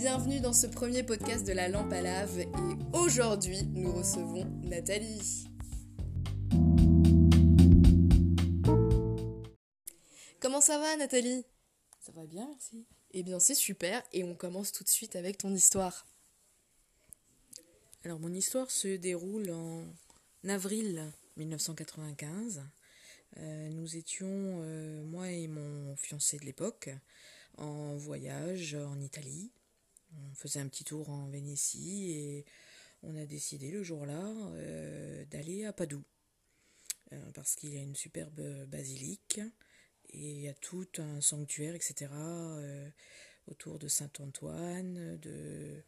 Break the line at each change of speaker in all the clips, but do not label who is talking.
bienvenue dans ce premier podcast de la lampe à lave et aujourd'hui nous recevons Nathalie. Comment ça va Nathalie?
Ça va bien, merci.
Eh bien c'est super et on commence tout de suite avec ton histoire.
Alors mon histoire se déroule en avril 1995. Euh, nous étions, euh, moi et mon fiancé de l'époque, en voyage en Italie. On faisait un petit tour en Vénétie et on a décidé le jour-là euh, d'aller à Padoue. parce qu'il y a une superbe basilique et il y a tout un sanctuaire, etc. autour de Saint-Antoine, de,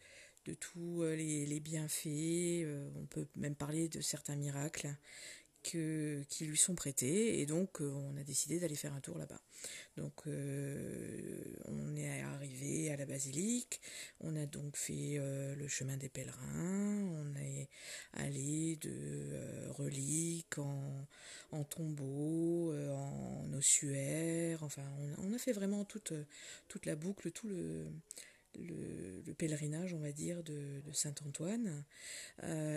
de tous les, bienfaits. on peut même parler de certains miracles qui lui sont prêtés et donc euh, on a décidé d'aller faire un tour là-bas. Donc euh, on est arrivé à la basilique, on a donc fait euh, le chemin des pèlerins, on est allé de reliques en, en tombeaux, en ossuaires, enfin on, a fait vraiment toute, toute la boucle, tout le le, pèlerinage, on va dire, de, Saint-Antoine.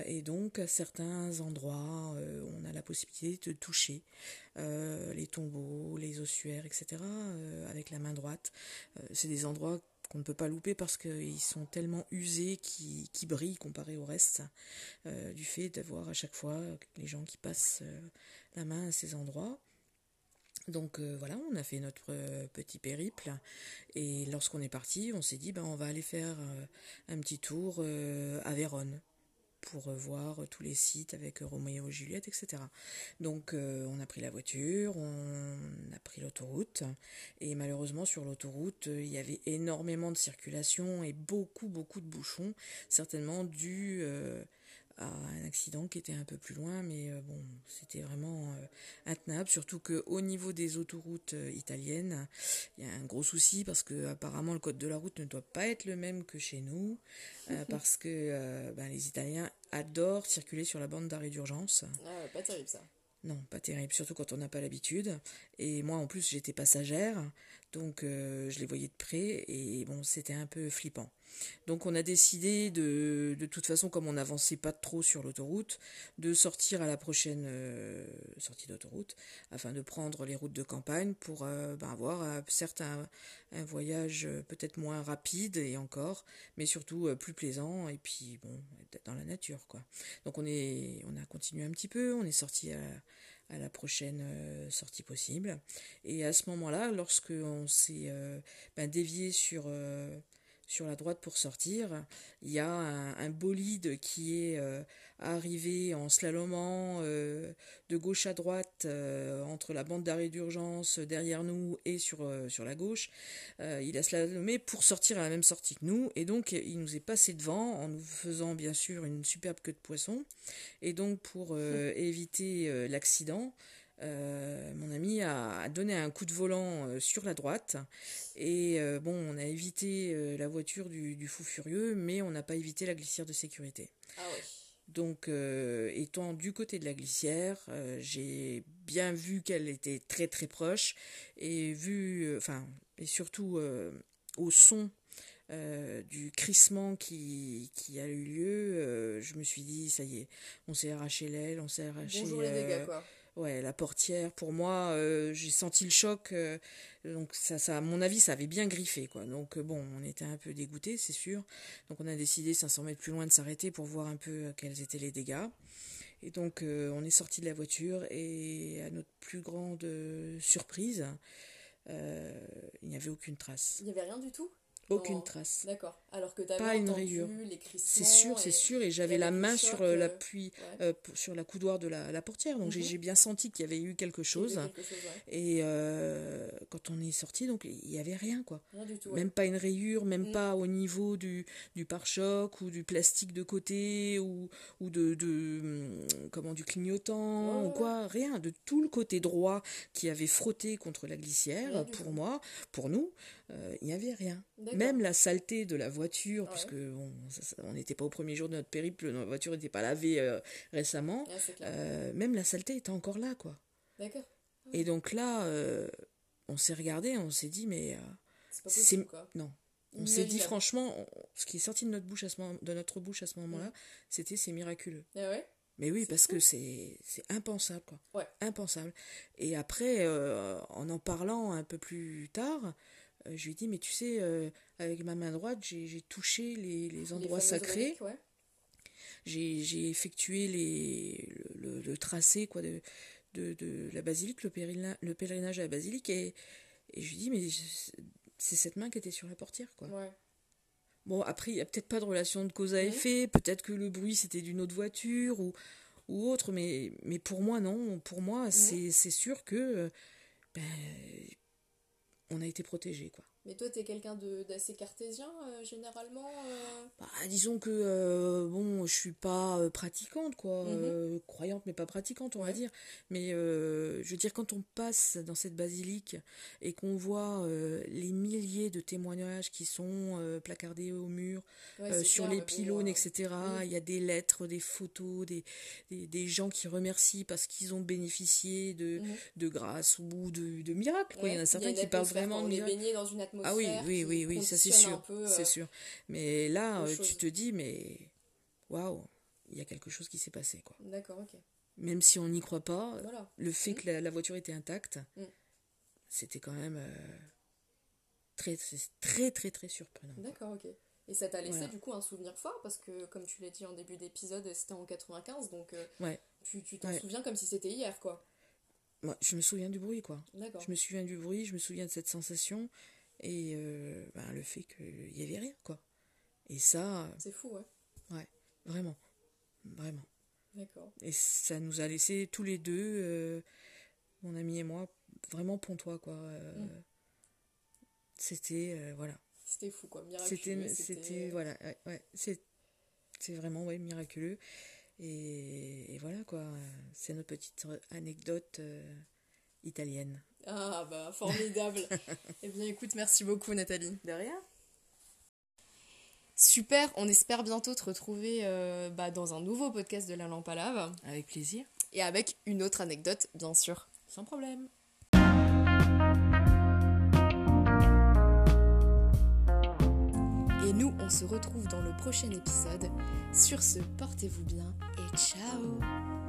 Et donc, à certains endroits, on a possibilité de toucher euh, les tombeaux, les ossuaires, etc., avec la main droite. c'est des endroits qu'on ne peut pas louper parce qu'ils sont tellement usés qui, qui brillent comparé au reste, du fait d'avoir à chaque fois les gens qui passent la main à ces endroits. Donc euh, voilà, on a fait notre euh, petit périple et lorsqu'on est parti, on s'est dit ben on va aller faire euh, un petit tour à Vérone pour voir tous les sites avec Roméo et Juliette, etc. Donc on a pris la voiture, on a pris l'autoroute et malheureusement sur l'autoroute il y avait énormément de circulation et beaucoup beaucoup de bouchons, certainement dû à un accident qui était un peu plus loin, mais euh, bon, c'était vraiment euh, intenable, surtout qu'au niveau des autoroutes euh, italiennes, il y a un gros souci parce que apparemment le code de la route ne doit pas être le même que chez nous, parce que ben, les Italiens adorent circuler sur la bande d'arrêt d'urgence.
Ah, pas terrible ça.
Non, pas terrible, surtout quand on n'a pas l'habitude. Et moi, en plus, j'étais passagère, donc je les voyais de près, et bon, c'était un peu flippant. Donc on a décidé de, de toute façon, comme on n'avançait pas trop sur l'autoroute, de sortir à la prochaine euh, sortie d'autoroute, afin de prendre les routes de campagne pour euh, ben, avoir euh, certes un, voyage peut-être moins rapide et encore, mais surtout plus plaisant et puis bon, dans la nature quoi. Donc on est, on a continué un petit peu, on est sorti à la prochaine sortie possible. Et à ce moment-là, lorsque on s'est ben, dévié sur sur la droite pour sortir. Il y a un, bolide qui est euh, arrivé en slalomant euh, de gauche à droite euh, entre la bande d'arrêt d'urgence derrière nous et sur, sur la gauche. il a slalomé pour sortir à la même sortie que nous et donc il nous est passé devant en nous faisant bien sûr une superbe queue de poisson. Et donc pour éviter l'accident, euh, mon ami a, donné un coup de volant euh, sur la droite et euh, bon, on a évité la voiture du, fou furieux, mais on n'a pas évité la glissière de sécurité.
Ah
Donc, étant du côté de la glissière, j'ai bien vu qu'elle était très très proche et vu, enfin, et surtout au son du crissement qui, qui a eu lieu, je me suis dit, ça y est, on s'est arraché l'aile, on s'est arraché.
Bonjour les dégâts, quoi
ouais, la portière, pour moi, euh, j'ai senti le choc. Euh, donc, ça, à mon avis, ça avait bien griffé, quoi. Donc, euh, bon, on était un peu dégoûtés, c'est sûr. Donc, on a décidé, 500 mètres plus loin, de s'arrêter pour voir un peu quels étaient les dégâts. Et donc, on est sorti de la voiture et, à notre plus grande surprise, il n'y avait aucune trace.
Il n'y avait rien du tout?
Aucune trace.
D'accord. Alors que tu
pas une rayure. C'est sûr, c'est sûr. Et j'avais la main sur euh, l'appui, euh, sur la coudoir de la, portière. Donc mhm. j'ai bien senti qu'il y avait eu quelque chose. Et euh, quand on est sorti, donc il n'y avait rien, quoi. même pas une rayure, même mhm. pas au niveau du, du pare-choc ou du plastique de côté ou, ou de, de hum, comment du clignotant ou quoi. Rien. De tout le côté droit qui avait frotté contre la glissière, pour moi, pour nous, il n'y avait rien. Même la saleté de la voiture, puisque on n'était pas au premier jour de notre périple, notre voiture n'était pas lavée euh, récemment, euh, même la saleté était encore là, quoi.
D'accord.
Et donc là, euh, on s'est regardé, on s'est dit, mais
c'est pas possible, quoi.
Non. On s'est dit franchement, on- ce qui est sorti de notre bouche à ce moment, de notre bouche à ce moment-là, c'était c'est miraculeux.
Ah ouais?
Mais oui, parce que c'est c'est impensable, quoi.
Ouais.
Impensable. Et après, euh, en en parlant un peu plus tard, euh, je lui ai dit, mais tu sais, euh, avec ma main droite, j'ai touché les, les endroits
Les
sacrés,
ouais.
j'ai effectué les, le, le- le tracé quoi, de, de, de la basilique, le, pèlerina- le pèlerinage à la basilique, et, et je lui ai dit, mais c'est cette main qui était sur la portière, quoi.
Ouais.
Bon, après, il n'y a peut-être pas de relation de cause à effet, peut-être que le bruit c'était d'une autre voiture ou, ou autre, mais, mais pour moi, non. Pour moi, c'est c'est sûr que euh, ben, on a été protégés, quoi.
Mais toi, t'es quelqu'un d'assez cartésien, euh, généralement euh?
Bah, disons que, euh, bon, je suis pas euh, pratiquante, quoi.
Mhm.
euh, croyante, mais pas pratiquante, on va dire. Mais je veux dire, quand on passe dans cette basilique et qu'on voit les milliers de témoignages qui sont placardés au mur,
Ouais,
sur
clair,
les
bon,
pylônes, etc.
oui.
Il y a des lettres, des photos, des, des, des gens qui remercient parce qu'ils ont bénéficié de,
Mhm.
de grâce ou de, de miracles. quoi. il y en a certains qui parlent vraiment de miracles. Ah oui, oui, oui, oui, ça c'est sûr, c'est
euh,
sûr. Mais là, euh, tu te dis, mais waouh, il y a quelque chose qui s'est passé, quoi.
D'accord, ok.
Même si on n'y croit pas,
Voilà.
le fait
Mm.
que la, la voiture était intacte,
Mm.
c'était quand même euh, très, très, très, très, surprenant.
D'accord, ok. Et ça t'a laissé
Voilà.
du coup un souvenir fort parce que, comme tu l'as dit en début d'épisode, c'était en 95, donc
Ouais.
tu t'en
Ouais.
souviens comme si c'était hier, quoi.
Moi, je me souviens du bruit, quoi.
D'accord.
Je me souviens du bruit, je me souviens de cette sensation et euh, ben, le fait qu'il n'y avait rien, quoi. Et ça,
C'est fou, ouais.
vraiment, vraiment.
D'accord.
Et ça nous a laissé tous les deux, euh, mon ami et moi, vraiment pontois, quoi. Euh,
Mm.
C'était, euh, voilà.
C'était fou, quoi. Miraculeux.
C'était, c'était, voilà, ouais, ouais, c'est, c'est vraiment, ouais, miraculeux. Et, et voilà, quoi. C'est notre petite anecdote euh, italienne.
Ah, bah, formidable. eh bien, écoute, merci beaucoup, Nathalie.
De rien.
Super, on espère bientôt te retrouver euh, bah, dans un nouveau podcast de la lampe à lave
Avec plaisir.
et avec une autre anecdote, bien sûr.
Sans problème.
Et nous, on se retrouve dans le prochain épisode. Sur ce, portez-vous bien et ciao